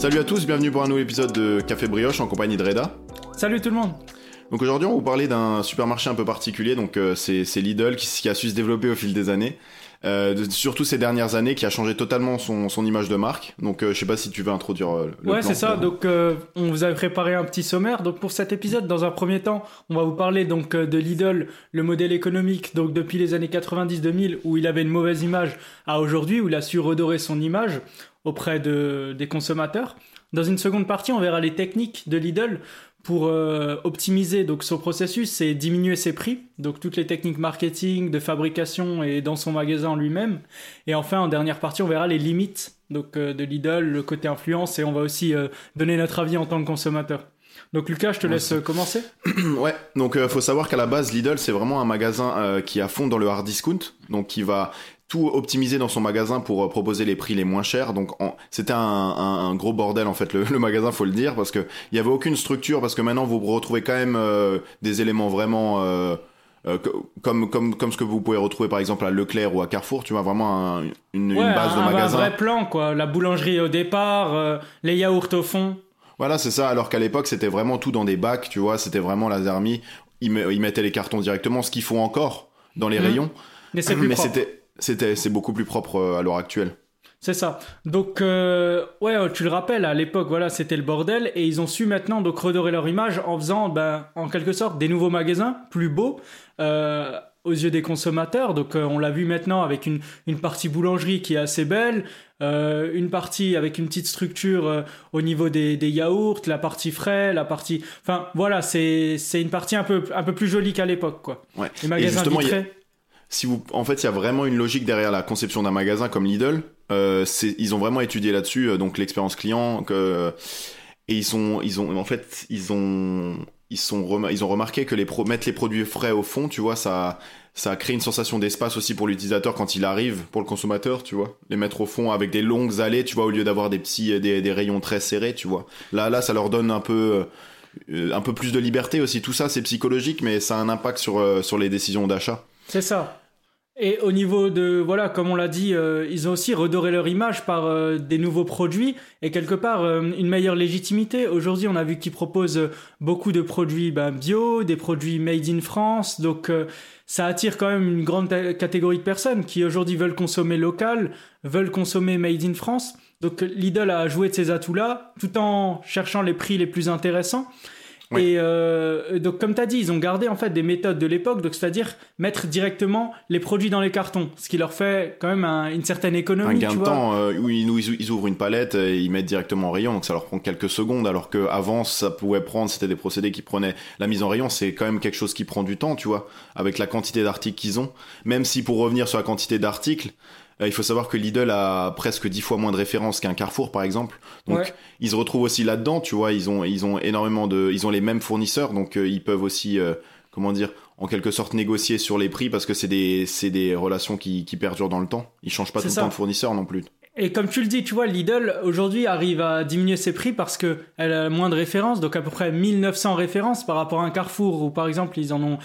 Salut à tous, bienvenue pour un nouvel épisode de Café Brioche en compagnie de Reda. Salut tout le monde Donc aujourd'hui on va vous parler d'un supermarché un peu particulier, donc euh, c'est Lidl qui, qui a su se développer au fil des années. Euh, de- surtout ces dernières années, qui a changé totalement son, son image de marque. Donc, euh, je sais pas si tu veux introduire euh, le Ouais, c'est ça. Donc, euh, on vous avait préparé un petit sommaire. Donc, pour cet épisode, dans un premier temps, on va vous parler donc euh, de Lidl, le modèle économique. Donc, depuis les années 90-2000, où il avait une mauvaise image, à aujourd'hui, où il a su redorer son image auprès de, des consommateurs. Dans une seconde partie, on verra les techniques de Lidl pour euh, optimiser donc son processus et diminuer ses prix. Donc, toutes les techniques marketing, de fabrication et dans son magasin lui-même. Et enfin, en dernière partie, on verra les limites donc euh, de Lidl, le côté influence, et on va aussi euh, donner notre avis en tant que consommateur. Donc Lucas, je te laisse c'est- commencer. Ouais, donc euh, faut savoir qu'à la base Lidl c'est vraiment un magasin euh, qui est à fond dans le hard discount, donc qui va tout optimiser dans son magasin pour euh, proposer les prix les moins chers. Donc en- c'était un, un- un gros bordel en fait le, le magasin, faut le dire, parce que il y avait aucune structure, parce que maintenant vous retrouvez quand même euh, des éléments vraiment euh, euh, co- comme comme comme ce que vous pouvez retrouver par exemple à Leclerc ou à Carrefour, tu vois vraiment un- une, base un, de un magasin. vrai plan, quoi. La boulangerie au départ, euh, les yaourts au fond. Voilà, c'est ça. Alors qu'à l'époque, c'était vraiment tout dans des bacs, tu vois. C'était vraiment la Zermi. Ils, met- ils mettaient les cartons directement, ce qu'ils font encore dans les Mhm. rayons. Mais c'était, c'était, c'est beaucoup plus propre euh, à l'heure actuelle. C'est ça. Donc, euh, ouais, tu le rappelles, à l'époque, voilà, c'était le bordel, et ils ont su maintenant donc redorer leur image en faisant, ben, en quelque sorte, des nouveaux magasins plus beaux euh, aux yeux des consommateurs. Donc, euh, on l'a vu maintenant avec une, une partie boulangerie qui est assez belle, euh, une partie avec une petite structure euh, au niveau des, des yaourts, la partie frais, la partie, enfin, voilà, c'est c'est une partie un peu un peu plus jolie qu'à l'époque, quoi. Ouais. Les magasins vitrés. Si vous, en fait, il y a vraiment une logique derrière la conception d'un magasin comme Lidl. Euh, ils ont vraiment étudié là-dessus, euh, donc l'expérience client. Que, et ils sont, ils ont, en fait, ils ont, ils sont, ils ont remarqué que les pro, mettre les produits frais au fond, tu vois, ça, ça crée une sensation d'espace aussi pour l'utilisateur quand il arrive, pour le consommateur, tu vois. Les mettre au fond avec des longues allées, tu vois, au lieu d'avoir des petits, des, des rayons très serrés, tu vois. Là, là, ça leur donne un peu, euh, un peu plus de liberté aussi. Tout ça, c'est psychologique, mais ça a un impact sur, euh, sur les décisions d'achat. C'est ça. Et au niveau de, voilà, comme on l'a dit, euh, ils ont aussi redoré leur image par euh, des nouveaux produits et quelque part euh, une meilleure légitimité. Aujourd'hui, on a vu qu'ils proposent beaucoup de produits ben, bio, des produits made in France. Donc, ça attire quand même une grande catégorie de personnes qui aujourd'hui veulent consommer local, veulent consommer made in France. Donc, Lidl a joué de ces atouts-là tout en cherchant les prix les plus intéressants. Oui. Et euh, donc, comme tu as dit, ils ont gardé en fait des méthodes de l'époque, donc c'est-à-dire mettre directement les produits dans les cartons, ce qui leur fait quand même un- une certaine économie. un gain tu de vois. temps euh, où ils, ils- ouvrent une palette et ils mettent directement en rayon donc ça leur prend quelques secondes alors que avant ça pouvait prendre c'était des procédés qui prenaient la mise en rayon c'est quand même quelque chose qui prend du temps tu vois avec la quantité d'articles qu'ils ont même si pour revenir sur la quantité d'articles il faut savoir que Lidl a presque dix fois moins de références qu'un Carrefour par exemple. Donc Ouais. ils se retrouvent aussi là-dedans tu vois. Ils ont ils ont énormément de ils ont les mêmes fournisseurs. Donc euh, ils peuvent aussi euh, comment dire en quelque sorte négocier sur les prix parce que c'est des c'est des relations qui, qui perdurent dans le temps. Ils changent pas tout ça. le temps de fournisseur non plus. Et comme tu le dis, tu vois, Lidl aujourd'hui arrive à diminuer ses prix parce que elle a moins de références, donc à peu près 1900 références par rapport à un Carrefour où par exemple ils en ont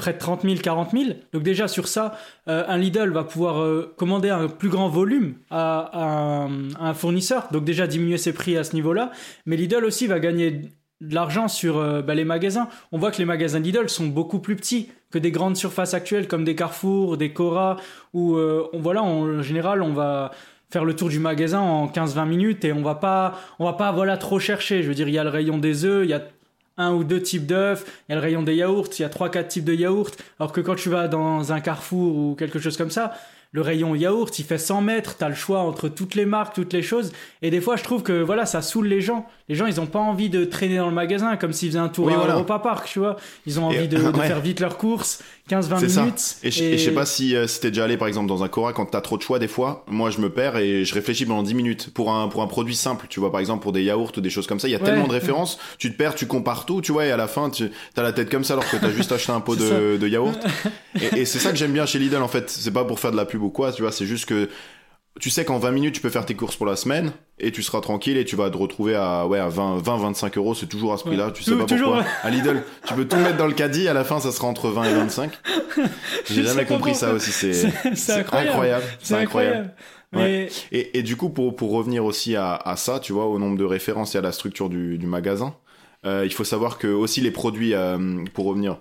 près de 30 000, 40 000. Donc déjà sur ça, euh, un Lidl va pouvoir euh, commander un plus grand volume à, un, fournisseur, donc déjà diminuer ses prix à ce niveau-là. Mais Lidl aussi va gagner de l'argent sur euh, bah, les magasins. On voit que les magasins Lidl sont beaucoup plus petits que des grandes surfaces actuelles comme des Carrefour, des Cora, où on, voilà, en général on va faire le tour du magasin en 15-20 minutes et on va pas on va pas voilà trop chercher je veux dire il y a le rayon des œufs il y a un ou deux types d'œufs. Il y a le rayon des yaourts il y a trois quatre types de yaourts. Alors que quand tu vas dans un Carrefour ou quelque chose comme ça le rayon yaourt il fait 100 mètres t'as le choix entre toutes les marques toutes les choses et des fois je trouve que voilà ça saoule les gens les gens ils ont pas envie de traîner dans le magasin comme s'ils faisaient un tour Oui, à voilà. Europa Park tu vois ils ont Et- envie de, de ouais. faire vite leurs courses 15-20 C'est ça. minutes Et je, et je sais pas si, euh, si t'es déjà allé par exemple dans un Cora quand t'as trop de choix des fois. Moi je me perds et je réfléchis pendant 10 minutes pour un pour un produit simple. Tu vois par exemple pour des yaourts ou des choses comme ça. Il y a Ouais. tellement de références. Tu te perds, tu compares tout. Tu vois et à la fin tu as la tête comme ça alors que t'as juste acheté un pot de, de yaourt. Et, et c'est ça que j'aime bien chez Lidl en fait. C'est pas pour faire de la pub ou quoi. Tu vois c'est juste que tu sais qu'en 20 minutes tu peux faire tes courses pour la semaine et tu seras tranquille et tu vas te retrouver à ouais à 20 20 25 euros. C'est toujours à ce prix-là. Tu sais pas toujours, pourquoi. À Lidl tu peux tout mettre dans le caddie. À la fin ça sera entre 20 et 25. J'ai jamais compris ça aussi. C'est incroyable. C'est incroyable. Mais... Et, et, du coup, pour, pour revenir aussi à, à, ça, tu vois, au nombre de références et à la structure du, du magasin, euh, il faut savoir que aussi les produits, euh, pour revenir,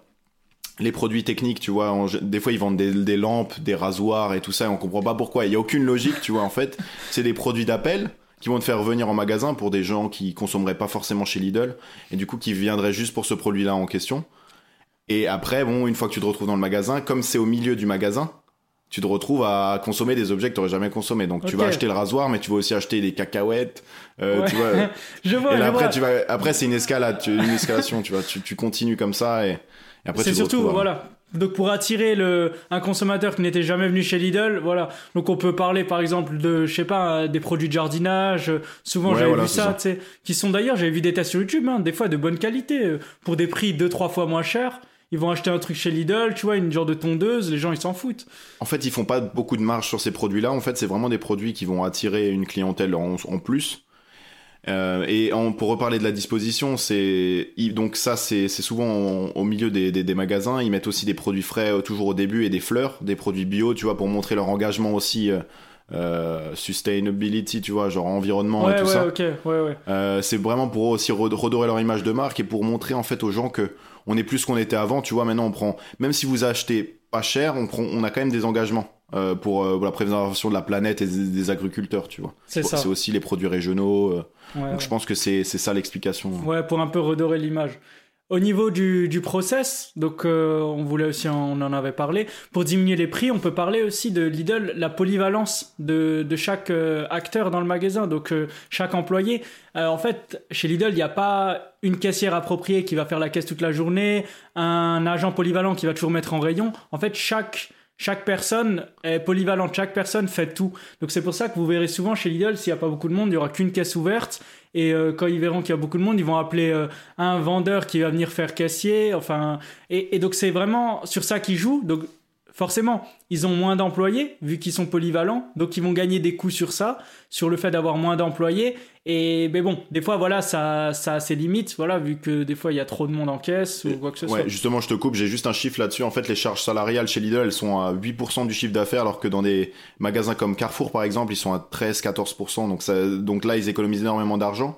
les produits techniques, tu vois, des fois ils vendent des, des, lampes, des rasoirs et tout ça, et on comprend pas pourquoi. Il y a aucune logique, tu vois, en fait. C'est des produits d'appel qui vont te faire revenir en magasin pour des gens qui consommeraient pas forcément chez Lidl et du coup qui viendraient juste pour ce produit-là en question. Et après, bon, une fois que tu te retrouves dans le magasin, comme c'est au milieu du magasin, tu te retrouves à consommer des objets que tu n'aurais jamais consommés. Donc tu vas acheter le rasoir, mais tu vas aussi acheter des cacahuètes. Euh, tu vois. je vois. Et je après, vois. tu vas. Après, c'est une escalade, tu... une escalation. tu vois. Tu, tu continues comme ça et. C'est surtout à- voilà. Donc pour attirer le un consommateur qui n'était jamais venu chez Lidl, voilà. Donc on peut parler par exemple de je sais pas des produits de jardinage. Souvent Ouais, j'avais voilà, vu ça, tu sais, qui sont d'ailleurs j'avais vu des tests sur YouTube, hein, des fois de bonne qualité pour des prix deux trois fois moins chers. Ils vont acheter un truc chez Lidl, tu vois, une genre de tondeuse, les gens ils s'en foutent. En fait, ils font pas beaucoup de marge sur ces produits-là. En fait, c'est vraiment des produits qui vont attirer une clientèle en, en plus. Euh, et en- pour reparler de la disposition, c'est donc ça c'est souvent en- au milieu des, des, des magasins. Ils mettent aussi des produits frais euh, toujours au début et des fleurs, des produits bio, tu vois, pour montrer leur engagement aussi euh, sustainability, tu vois, genre environnement et ouais tout ouais ça. ok ouais ouais. C'est vraiment pour aussi re- redorer leur image de marque et pour montrer en fait aux gens que on est plus qu'on était avant. Tu vois, maintenant on prend, même si vous achetez pas cher, on prend, on a quand même des engagements euh, pour, euh, pour la préservation de la planète et des, des agriculteurs. Tu vois, C'est ça. c'est aussi les produits régionaux. euh, Ouais, donc ouais. je pense que c'est ça l'explication. Ouais, pour un peu redorer l'image. Au niveau du, du process, donc on voulait aussi, on en avait parlé, pour diminuer les prix, on peut parler aussi de Lidl, la polyvalence de, de chaque acteur dans le magasin, donc chaque employé. En fait, chez Lidl, il n'y a pas une caissière appropriée qui va faire la caisse toute la journée, un agent polyvalent qui va toujours mettre en rayon. En fait, chaque chaque personne est polyvalente, chaque personne fait tout. Donc c'est pour ça que vous verrez souvent chez Lidl, s'il n'y a pas beaucoup de monde, il n'y aura qu'une caisse ouverte. Et euh, quand ils verront qu'il y a beaucoup de monde, ils vont appeler euh, un vendeur qui va venir faire caissier. Enfin, et, donc c'est vraiment sur ça qu'ils jouent. Forcément, ils ont moins d'employés vu qu'ils sont polyvalents, donc ils vont gagner des coûts sur ça, sur le fait d'avoir moins d'employés. Et mais bon, des fois voilà, ça, ça a ses limites, voilà, vu que des fois il y a trop de monde en caisse ou quoi que ce Ouais, soit. justement, je te coupe, j'ai juste un chiffre là-dessus. En fait, les charges salariales chez Lidl, elles sont à 8% du chiffre d'affaires, alors que dans des magasins comme Carrefour, par exemple, ils sont à 13-14%. Donc, ça, donc là, ils économisent énormément d'argent.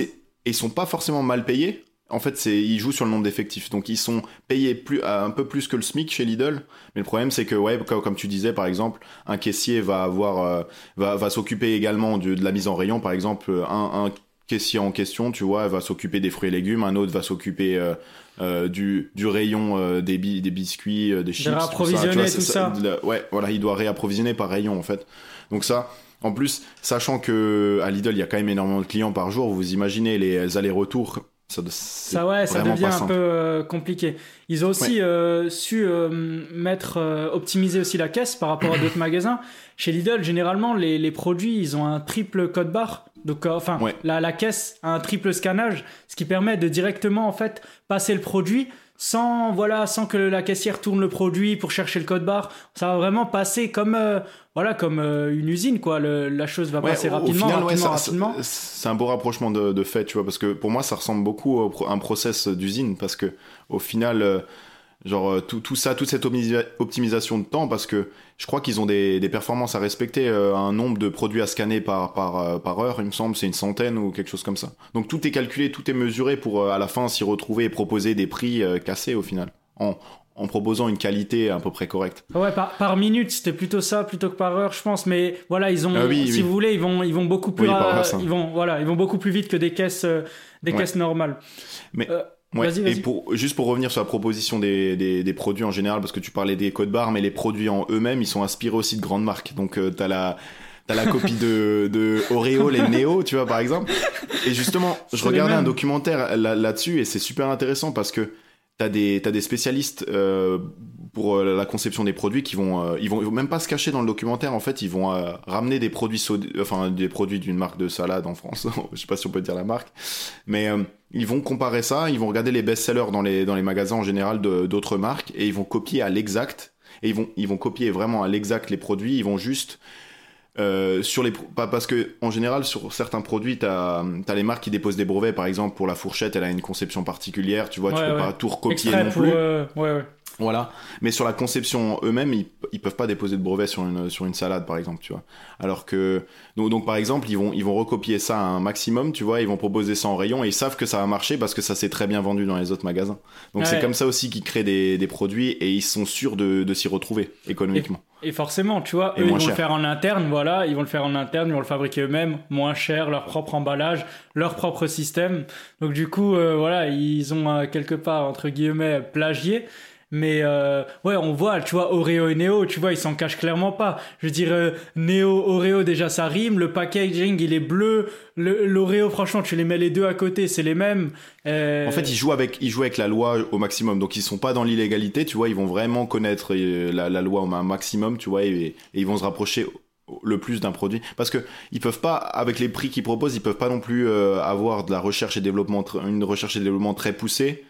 Et, et ils sont pas forcément mal payés. En fait, c'est ils jouent sur le nombre d'effectifs. Donc, ils sont payés plus, à un peu plus que le SMIC chez Lidl. Mais le problème, c'est que, ouais, comme, tu disais, par exemple, un caissier va avoir, euh, va, va s'occuper également de, de la mise en rayon. Par exemple, un, un caissier en question, tu vois, va s'occuper des fruits et légumes. Un autre va s'occuper euh, euh, du, du rayon euh, des, bi- des biscuits, des chips. tout ça, tu réapprovisionner vois, tout ça. de la- ouais, voilà, il doit réapprovisionner par rayon, en fait. Donc ça, en plus, sachant que à Lidl, il y a quand même énormément de clients par jour, vous imaginez les allers-retours. Ça, Ça ouais, ça devient un simple. peu euh, compliqué. Ils ont aussi euh, su euh, mettre, euh, optimiser aussi la caisse par rapport à d'autres magasins. Chez Lidl, généralement, les, les produits, ils ont un triple code barre. Donc, euh, enfin, Ouais. la, la caisse a un triple scannage, ce qui permet de directement en fait passer le produit sans voilà, sans que la caissière tourne le produit pour chercher le code barre. Ça va vraiment passer comme euh, voilà, comme euh, une usine quoi. Le- la chose va Ouais, passer au- au rapidement, final, C'est un beau rapprochement de, de fait, tu vois, parce que pour moi, ça ressemble beaucoup à un process d'usine, parce que au final, euh, genre euh, tout, tout ça, toute cette optimisa- optimisation de temps, parce que je crois qu'ils ont des, des performances à respecter, euh, un nombre de produits à scanner par par euh, par heure, il me semble, c'est une centaine ou quelque chose comme ça. Donc tout est calculé, tout est mesuré pour euh, à la fin s'y retrouver et proposer des prix euh, cassés au final, en en proposant une qualité à peu près correcte. Ouais, par, par minute, c'était plutôt ça, plutôt que par heure, je pense. Mais voilà, ils ont, Ah oui, si oui. vous voulez, ils vont, ils vont beaucoup plus, Oui, ils vont, voilà, ils vont beaucoup plus vite que des caisses, euh, des Ouais. caisses normales. Mais- Ouais, et pour, juste pour revenir sur la proposition des, des, des produits en général, parce que tu parlais des codes barres, mais les produits en eux-mêmes, ils sont inspirés aussi de grandes marques. Donc, euh, t'as la, t'as la copie de, de Oreo, les Neo, tu vois, par exemple. Et justement, je regardais un documentaire là- là-dessus et c'est super intéressant parce que t'as des, t'as des spécialistes euh, pour euh, la conception des produits qui vont, euh, ils vont, ils vont même pas se cacher dans le documentaire. En fait, ils vont euh, ramener des produits, enfin des produits d'une marque de salade en France. je sais pas si on peut dire la marque, mais euh, ils vont comparer ça. Ils vont regarder les best-sellers dans les dans les magasins en général d'autres marques et ils vont copier à l'exact. Et ils vont ils vont copier vraiment à l'exact les produits. Ils vont juste euh, sur les pas parce que en général sur certains produits t'as as les marques qui déposent des brevets par exemple pour la fourchette elle a une conception particulière tu vois tu peux ouais. pas tout recopier non pour, plus euh, ouais, ouais. Voilà. Mais sur la conception eux-mêmes, ils, ils peuvent pas déposer de brevet sur une, sur une salade, par exemple, tu vois. Alors que, donc, donc, par exemple, ils vont, ils vont recopier ça à un maximum, tu vois, ils vont proposer ça en rayon et ils savent que ça va marcher parce que ça s'est très bien vendu dans les autres magasins. Donc c'est comme ça aussi qu'ils créent des, des produits et ils sont sûrs de, de s'y retrouver économiquement. Et forcément, tu vois, eux, ils vont le faire en interne, voilà, ils vont le faire en interne, ils vont le fabriquer eux-mêmes, moins cher, leur propre emballage, leur propre système. Donc du coup, euh, voilà, ils ont euh, quelque part, entre guillemets, plagié. Mais euh, ouais, on voit, tu vois, Oreo et Neo, tu vois, ils s'en cachent clairement pas. Je veux dire, euh, Neo, Oreo, déjà ça rime, le packaging, il est bleu, Le- l'Oreo, franchement, tu les mets les deux à côté, c'est les mêmes. Euh, En fait, ils jouent avec, ils jouent avec la loi au maximum. Donc, ils sont pas dans l'illégalité, tu vois. Ils vont vraiment connaître euh, la, la loi au ma- maximum, tu vois, et, ils vont se rapprocher le plus d'un produit. Parce que ils peuvent pas, avec les prix qu'ils proposent, ils peuvent pas non plus euh, avoir de la recherche et développement, une recherche et développement très poussée.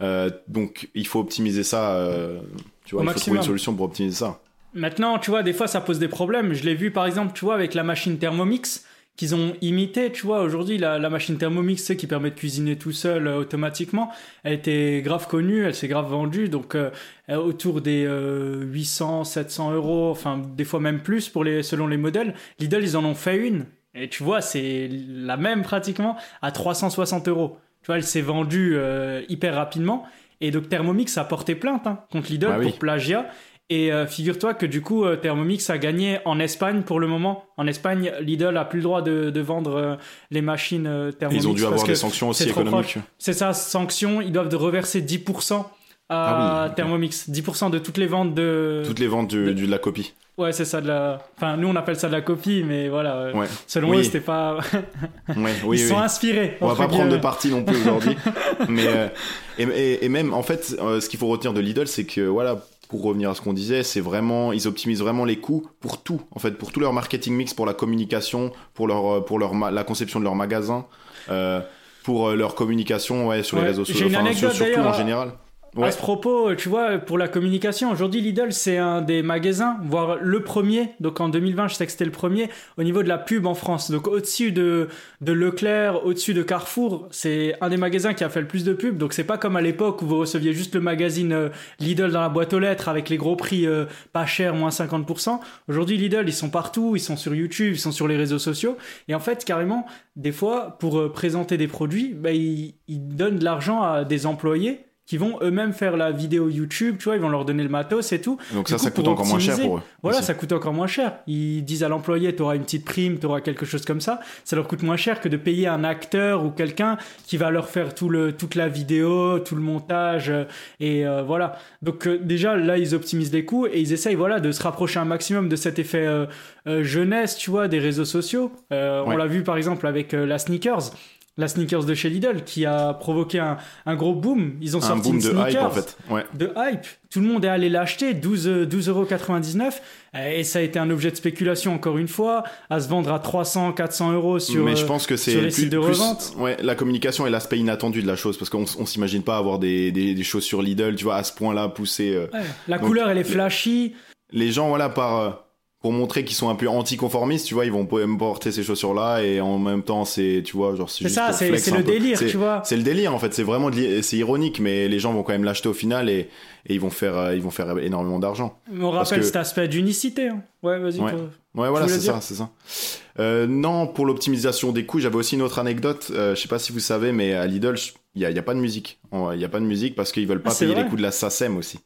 Euh, donc, il faut optimiser ça. euh, tu vois, Au il faut trouver une solution pour optimiser ça. Maintenant, tu vois, des fois, ça pose des problèmes. Je l'ai vu, par exemple, tu vois, avec la machine Thermomix qu'ils ont imité, tu vois, aujourd'hui, la, la machine Thermomix, qui permet de cuisiner tout seul euh, automatiquement, elle était grave connue, elle s'est grave vendue, donc euh, autour des euh, 800, 700 euros, enfin, des fois même plus pour les, selon les modèles. Lidl, ils en ont fait une, et tu vois, c'est la même pratiquement, à 360 euros. Tu vois, elle s'est vendue euh, hyper rapidement, et donc Thermomix a porté plainte hein, contre Lidl Bah oui. pour plagiat. Et euh, figure-toi que du coup, euh, Thermomix a gagné en Espagne pour le moment. En Espagne, Lidl a plus le droit de, de vendre euh, les machines euh, Et Thermomix. ils ont dû parce avoir des sanctions aussi économiques. C'est ça, sanction. Ils doivent de reverser 10% à Ah oui, ok. Thermomix. 10% de toutes les ventes de. Toutes les ventes du- de- du- de la copie. Ouais, c'est ça de la. Enfin, nous on appelle ça de la copie, mais voilà. euh, Ouais. Selon Oui. eux, c'était pas. Ouais, oui, Ils oui. sont inspirés. On va pas prendre de parti non plus aujourd'hui. mais euh, et, et- et même en fait, euh, ce qu'il faut retenir de Lidl, c'est que voilà, pour revenir à ce qu'on disait, c'est vraiment ils optimisent vraiment les coûts pour tout. En fait, pour tout leur marketing mix, pour la communication, pour leur pour leur la conception de leur magasin, euh, pour leur communication ouais, sur les réseaux sociaux, enfin, surtout en à- À ce propos, tu vois, pour la communication, aujourd'hui Lidl c'est un des magasins, voire le premier. Donc en 2020, je sais que c'était le premier au niveau de la pub en France. Donc au-dessus de, de Leclerc, au-dessus de Carrefour, c'est un des magasins qui a fait le plus de pub. Donc c'est pas comme à l'époque où vous receviez juste le magazine euh, Lidl dans la boîte aux lettres avec les gros prix euh, pas chers, moins 50%. Aujourd'hui Lidl, ils sont partout, ils sont sur YouTube, ils sont sur les réseaux sociaux. Et en fait, carrément, des fois, pour euh, présenter des produits, bah, ils, ils donnent de l'argent à des employés qui vont eux-mêmes faire la vidéo YouTube, tu vois, ils vont leur donner le matos et tout. Donc Du ça, coup, ça coûte encore moins cher pour eux. Voilà, aussi. ça coûte encore moins cher. Ils disent à l'employé, tu auras une petite prime, tu auras quelque chose comme ça. Ça leur coûte moins cher que de payer un acteur ou quelqu'un qui va leur faire tout le, toute la vidéo, tout le montage. euh, Et euh, voilà. Donc euh, déjà, là, ils optimisent les coûts et ils essayent voilà, de se rapprocher un maximum de cet effet euh, euh, jeunesse, tu vois, des réseaux sociaux. Euh, On Ouais. l'a vu par exemple avec la sneakers. La sneakers de chez Lidl qui a provoqué un, un gros boom. Ils ont Un sorti boom une de hype sneakers en fait. Ouais. de hype. Tout le monde est allé l'acheter, 12, euh, 12,99€. Et ça a été un objet de spéculation, encore une fois, à se vendre à 300, 400 euros sur. mais je euh, pense que c'est sur les plus, sites de plus- revente. ouais, la communication est l'aspect inattendu de la chose parce qu'on on s'imagine pas avoir des, des, des chaussures Lidl, tu vois, à ce point-là poussées. euh, ouais, la Donc, couleur, elle est les- flashy. les gens, voilà, par euh, pour montrer qu'ils sont un peu anticonformistes, tu vois, ils vont po- porter ces chaussures-là et en même temps, c'est, tu vois, genre, c'est ça, c'est le délire, tu vois. C'est le délire en fait, c'est vraiment c'est ironique, mais les gens vont quand même l'acheter au final et, et ils vont faire euh, ils vont faire énormément d'argent. On rappelle que- cet aspect d'unicité. hein. Ouais, vas-y. Ouais. Ouais, voilà, c'est ça, c'est ça. Euh, non, pour l'optimisation des coûts, j'avais aussi une autre anecdote. Euh, je sais pas si vous savez, mais à Lidl, il y a, y a pas de musique. Il y a pas de musique parce qu'ils veulent pas Ah, c'est payer les coûts de la SACEM aussi.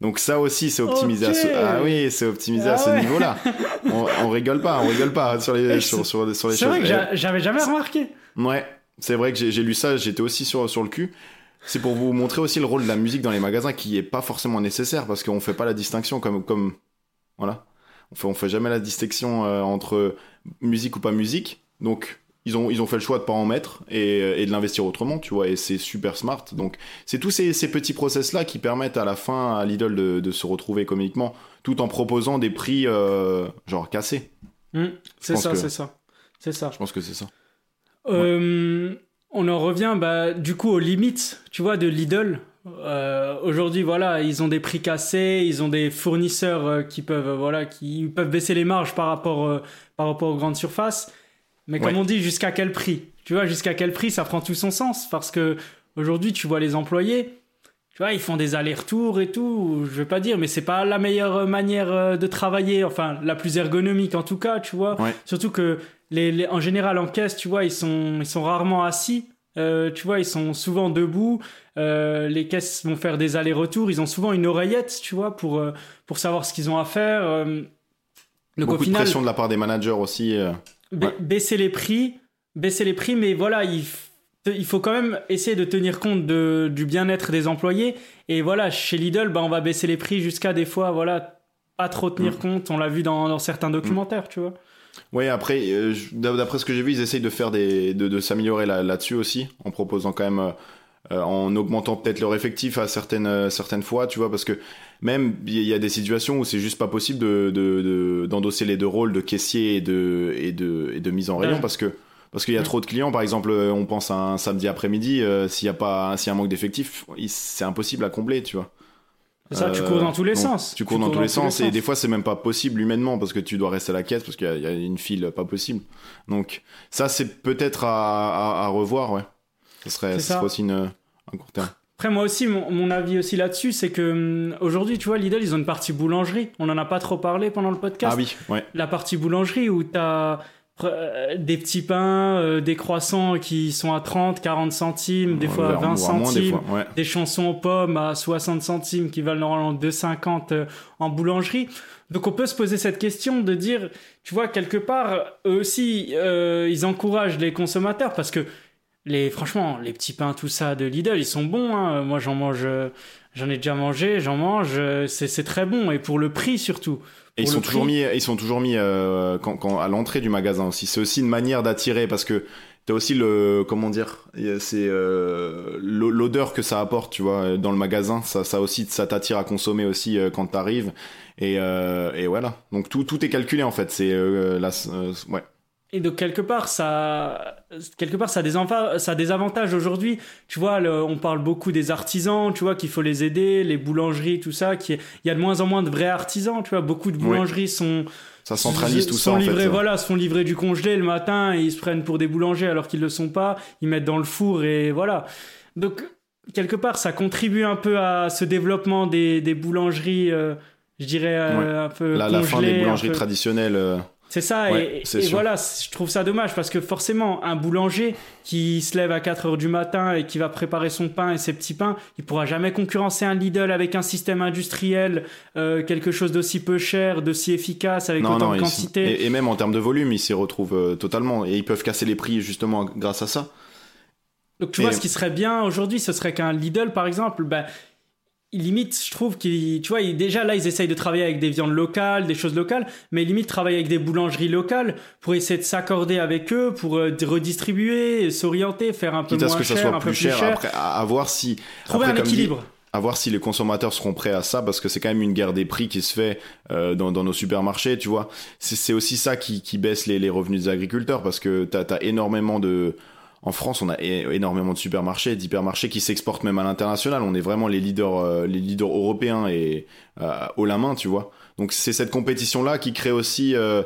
Donc ça aussi, c'est optimisé à ce... Ah oui, c'est optimisé à Ah ce ouais. niveau-là. On, on rigole pas, on rigole pas sur les, sur, sur, sur les C'est choses. vrai que j'a- j'avais jamais remarqué. Ouais, c'est vrai que j'ai j'ai lu ça, j'étais aussi sur, sur le cul. C'est pour vous montrer aussi le rôle de la musique dans les magasins qui est pas forcément nécessaire parce qu'on fait pas la distinction comme. comme voilà. On fait, on fait jamais la distinction euh, entre musique ou pas musique. Donc. Ils ont, ils ont fait le choix de pas en mettre et, et de l'investir autrement, tu vois, et c'est super smart. Donc, c'est tous ces, ces petits process-là qui permettent à la fin à Lidl de, de se retrouver économiquement, tout en proposant des prix, euh, genre, cassés. Hmm, c'est ça, que- c'est ça. C'est ça. Je pense que c'est ça. Euh, on en revient bah, du coup aux limites, tu vois, de Lidl. Euh, Aujourd'hui, voilà, ils ont des prix cassés, ils ont des fournisseurs qui peuvent, voilà, qui peuvent baisser les marges par rapport, par rapport aux grandes surfaces. Mais comme Ouais. on dit, jusqu'à quel prix? Tu vois, jusqu'à quel prix ça prend tout son sens? Parce que aujourd'hui, tu vois les employés, tu vois, ils font des allers-retours et tout. Je vais pas dire, mais c'est pas la meilleure manière euh, de travailler. Enfin, la plus ergonomique en tout cas, tu vois. Surtout que les, en général en caisse, tu vois, ils sont, ils sont rarement assis. Euh, tu vois, ils sont souvent debout. Euh, les caisses vont faire des allers-retours. Ils ont souvent une oreillette, tu vois, pour pour savoir ce qu'ils ont à faire. Donc Beaucoup au final, de pression de la part des managers aussi. Baisser les prix, baisser les prix, mais voilà, il il faut quand même essayer de tenir compte de, du bien-être des employés. Et voilà, chez Lidl, bah, on va baisser les prix jusqu'à des fois, voilà, pas trop tenir mm. compte. On l'a vu dans, dans, certains documentaires, tu vois. Oui, après, euh, d'après ce que j'ai vu, ils essayent de faire des, de, de s'améliorer là-dessus aussi, en proposant quand même, euh, en augmentant peut-être leur effectif à certaines, euh, certaines fois, tu vois, parce que même il y a des situations où c'est juste pas possible de, d'endosser les deux rôles de caissier et de, et de, et de mise en rayon, parce que parce qu'il y a trop de clients. Par exemple, euh, on pense à un samedi après-midi, euh, s'il y a pas, s'il y a un manque d'effectifs, c'est impossible à combler, tu vois. Ça, tu cours dans tous les sens. Tu cours, dans, tous les sens et des fois c'est même pas possible humainement parce que tu dois rester à la caisse parce qu'il y, a une file pas possible. Donc ça c'est peut-être à, revoir, ouais. Ce serait, ça. serait aussi une, un court terme. Après moi aussi mon, avis aussi là-dessus c'est que hum, aujourd'hui tu vois Lidl ils ont une partie boulangerie. On en a pas trop parlé pendant le podcast. Ah oui, ouais. La partie boulangerie où tu as euh, des petits pains, euh, des croissants qui sont à 30, 40 centimes, des fois à 20 centimes, des, chansons aux pommes à 60 centimes qui valent normalement 2,50 euh, en boulangerie. Donc on peut se poser cette question de dire, tu vois, quelque part, eux aussi, ils encouragent les consommateurs parce que les, franchement, les petits pains, tout ça de Lidl, ils sont bons. Hein. Moi, j'en mange, j'en ai déjà mangé, j'en mange, c'est très bon et pour le prix surtout. Et ils sont, toujours mis, ils sont toujours mis euh, quand, quand, à l'entrée du magasin aussi. C'est aussi une manière d'attirer parce que t'as aussi le comment dire, c'est euh, l'odeur que ça apporte, tu vois, dans le magasin. Ça, ça aussi, ça t'attire à consommer aussi euh, quand t'arrives. Et, euh, et voilà. Donc tout, tout est calculé en fait. C'est euh, là, ouais. Et donc quelque part ça quelque part ça a des ça a des avantages aujourd'hui. Tu vois, on parle beaucoup des artisans, tu vois qu'il faut les aider, les boulangeries, tout ça. Qui il y a de moins en moins de vrais artisans. Tu vois, beaucoup de boulangeries sont ça centralise tout ça. en fait. Voilà, se font livrer du congelé le matin et ils se prennent pour des boulangers alors qu'ils le sont pas. Ils mettent dans le four et voilà. Donc quelque part ça contribue un peu à ce développement des, des boulangeries. Euh, je dirais euh, un peu la, la fin des boulangeries traditionnelles. Euh, c'est ça, et, voilà, je trouve ça dommage parce que forcément, un boulanger qui se lève à 4 heures du matin et qui va préparer son pain et ses petits pains, il pourra jamais concurrencer un Lidl avec un système industriel, euh, quelque chose d'aussi peu cher, d'aussi efficace, avec autant de quantité. Et, même en termes de volume, ils s'y retrouvent euh, totalement et ils peuvent casser les prix justement grâce à ça. Donc tu vois, ce qui serait bien aujourd'hui, ce serait qu'un Lidl, par exemple, ben, limite, je trouve qu'ils, tu vois, déjà là, ils essayent de travailler avec des viandes locales, des choses locales, mais limite travailler avec des boulangeries locales pour essayer de s'accorder avec eux, pour euh, redistribuer, s'orienter, faire un peu moins à ce que cher, ça soit plus cher, Après, à, voir si trouver un équilibre. à voir si les consommateurs seront prêts à ça parce que c'est quand même une guerre des prix qui se fait euh, dans, dans, nos supermarchés tu vois c'est aussi ça qui, qui baisse les, les, revenus des agriculteurs parce que t'as as énormément de en France, on a énormément de supermarchés, d'hypermarchés qui s'exportent même à l'international. On est vraiment les leaders, euh, les leaders européens et euh, haut la main, tu vois. Donc c'est cette compétition-là qui crée aussi, euh,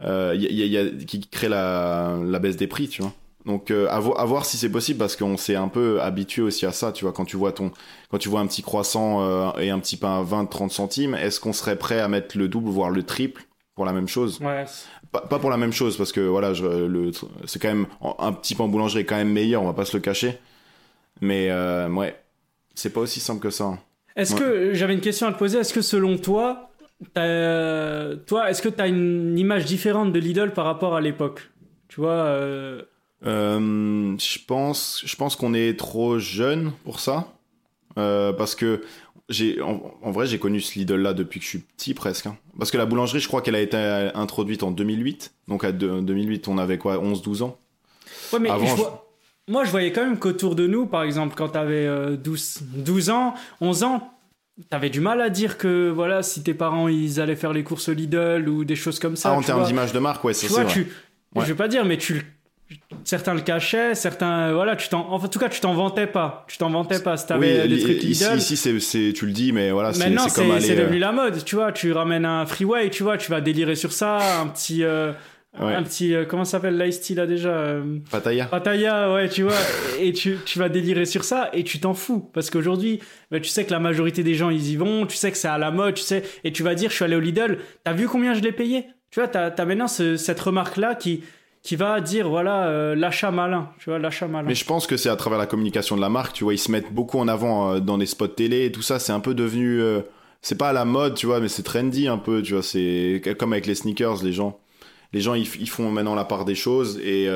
qui crée la, baisse des prix, tu vois. Donc à, à, voir si c'est possible parce qu'on s'est un peu habitué aussi à ça, tu vois. Quand tu vois ton, quand tu vois un petit croissant et un petit pain à 20-30 centimes, est-ce qu'on serait prêt à mettre le double voire le triple pour la même chose? Ouais pas, pour la même chose parce que voilà je, le c'est quand même un petit pain boulangerie est quand même meilleur on va pas se le cacher. Mais euh, ouais c'est pas aussi simple que ça. Est-ce que j'avais une question à te poser est-ce que selon toi toi est-ce que tu as une image différente de Lidl par rapport à l'époque? Tu vois euh... Euh, je pense je pense qu'on est trop jeune pour ça. Euh, parce que j'ai en, vrai j'ai connu ce Lidl là depuis que je suis petit presque hein. parce que la boulangerie je crois qu'elle a été introduite en 2008 donc à 2008 on avait quoi 11 12 ans? Ouais mais moi je voyais quand même qu'autour de nous par exemple quand t'avais 12 euh, 12 ans 11 ans T'avais du mal à dire que voilà si tes parents ils allaient faire les courses au Lidl ou des choses comme ça. Ah, en termes d'image de marque, ouais, ça c'est vrai. Tu, Je vais pas dire, mais tu certains le cachaient, certains, voilà, tu t'en, en tout cas, tu t'en vantais pas. Tu t'en vantais pas. Si t'avais des trucs ici, Ici, c'est, tu le dis, mais voilà, c'est, c'est comme aller. C'est devenu euh, la mode, tu vois. Tu ramènes un freeway, tu vois, tu vas délirer sur ça, un petit, euh, Ouais. un petit euh, comment ça s'appelle l'ice tea là déjà euh. Pattaya, ouais, tu vois, et tu, tu vas délirer sur ça et tu t'en fous. Parce qu'aujourd'hui, bah, tu sais que la majorité des gens, ils y vont, tu sais que c'est à la mode, tu sais, et tu vas dire, je suis allé au Lidl, t'as vu combien je l'ai payé? Tu vois, t'as as maintenant ce- cette remarque-là qui, qui va dire, voilà, euh, l'achat malin, tu vois, l'achat malin. Mais je pense que c'est à travers la communication de la marque, tu vois, ils se mettent beaucoup en avant euh, dans des spots télé et tout ça, c'est un peu devenu euh, c'est pas à la mode, tu vois, mais c'est trendy un peu, tu vois, c'est comme avec les sneakers, les gens les gens ils, ils font maintenant la part des choses et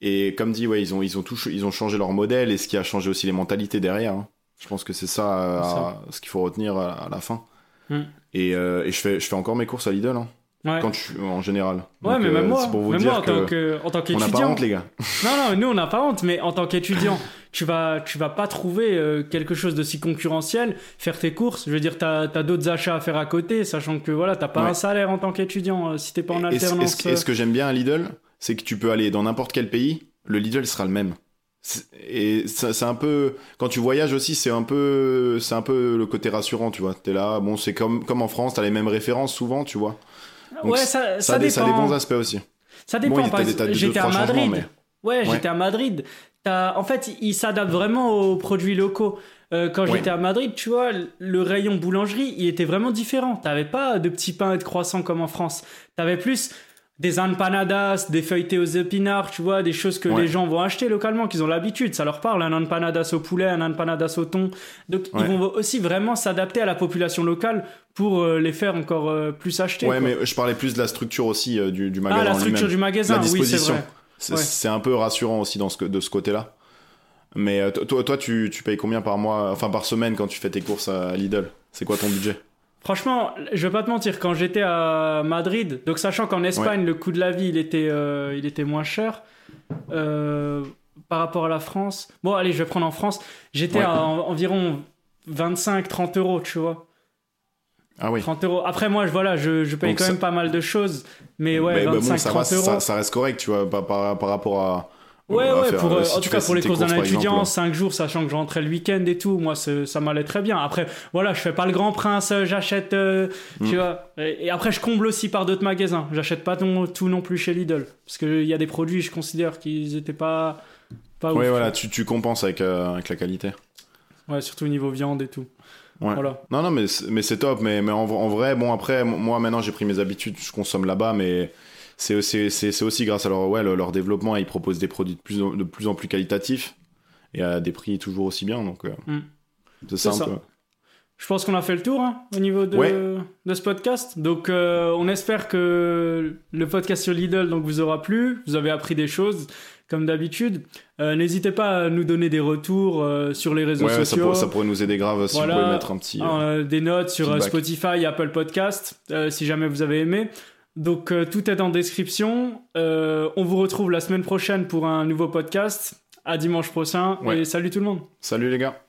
et comme dit ouais, ils ont ils ont tout ils ont changé leur modèle et ce qui a changé aussi les mentalités derrière. hein. Je pense que c'est ça, à- ce qu'il faut retenir à, à la fin. Hmm. Et, et je fais je fais encore mes courses à Lidl hein, ouais, quand je en général. ouais Donc, mais euh, même moi, c'est pour vous même dire moi en tant que que- en tant on n'a pas qu'étudiant, honte les gars. Non, non, nous on n'a pas honte, mais en tant qu'étudiant, tu vas, tu vas pas trouver euh, quelque chose de si concurrentiel, faire tes courses. Je veux dire, t'as as, d'autres achats à faire à côté, sachant que voilà, t'as pas Ouais. un salaire en tant qu'étudiant euh, si t'es pas en Et- et ce- alternance. Et, ce, que j'aime bien à Lidl, c'est que tu peux aller dans n'importe quel pays, le Lidl sera le même. Et c'est un peu quand tu voyages aussi, c'est un peu c'est un peu le côté rassurant, tu vois. T'es là, bon, c'est comme comme en France, t'as les mêmes références souvent, tu vois. Donc ouais, ça, Ça, ça, des, ça a des dépend. bons aspects aussi. Ça dépend. Bon, j'étais à Madrid. mais- Ouais, Ouais. j'étais à Madrid. En fait, ils s'adaptent vraiment aux produits locaux. Euh, quand Ouais. j'étais à Madrid, tu vois, le rayon boulangerie, il était vraiment différent. T'avais pas de petits pains et de croissants comme en France. T'avais plus des empanadas, des feuilletés aux épinards, tu vois, des choses que Ouais. les gens vont acheter localement, qu'ils ont l'habitude. Ça leur parle, un empanadas au poulet, un empanadas au thon. Donc, ils vont aussi vraiment s'adapter à la population locale pour euh, les faire encore euh, plus acheter. Ouais, quoi. mais je parlais plus de la structure aussi euh, du, du magasin. ah, la structure du magasin, La oui, c'est disposition. vrai. C'est Ouais. un peu rassurant aussi dans ce, de ce côté-là. Mais euh, toi, toi, tu, tu payes combien par mois, enfin par semaine quand tu fais tes courses à Lidl? C'est quoi ton budget? Franchement, je vais pas te mentir, quand j'étais à Madrid, donc sachant qu'en Espagne, le coût de la vie, il était, euh, il était moins cher euh, par rapport à la France. Bon, allez, je vais prendre en France. J'étais Ouais. à en- environ 25-30 euros, tu vois. Ah oui. 30 euros. Après, moi, je, voilà, je, je paye Donc quand ça- même pas mal de choses. Mais ouais, Mais, bah, bon, 25-30 ça, va, euros. ça, ça reste correct, tu vois, par, par, par rapport à. Ouais, ouais, faire, pour, euh, euh, si en tu tout cas pour les courses d'un étudiant, exemple. 5 jours, sachant que je rentrais le week-end et tout, moi ça m'allait très bien. Après, voilà, je fais pas le grand prince, euh, j'achète, euh, Mm. tu vois. Et, et après, je comble aussi par d'autres magasins. J'achète pas ton- tout non plus chez Lidl. Parce qu'il y a des produits, je considère qu'ils étaient pas. pas Ouais, ouf. voilà, tu, tu compenses avec, euh, avec la qualité. Ouais, surtout au niveau viande et tout. Ouais. Voilà. Non, non, mais c'est mais c'est top. Mais, mais en, en vrai, bon, après, moi maintenant j'ai pris mes habitudes, je consomme là-bas, mais c'est aussi grâce à leur, ouais, leur, leur développement. Ils proposent des produits de plus en, de plus, en plus qualitatifs et à des prix toujours aussi bien. Donc, euh, Mm. c'est ça C'est un ça. peu. Je pense qu'on a fait le tour hein, au niveau de, Ouais. de ce podcast. Donc, euh, on espère que le podcast sur Lidl donc, vous aura plu. Vous avez appris des choses, comme d'habitude. Euh, N'hésitez pas à nous donner des retours euh, sur les réseaux Ouais, ça, sociaux. pour- ça pourrait nous aider grave si Voilà. vous pouvez mettre un petit. euh, Euh, des notes sur feedback. Spotify, Apple Podcast, euh, si jamais vous avez aimé. Donc, euh, tout est en description. Euh, on vous retrouve la semaine prochaine pour un nouveau podcast. À dimanche prochain. Ouais. Et salut tout le monde. Salut les gars.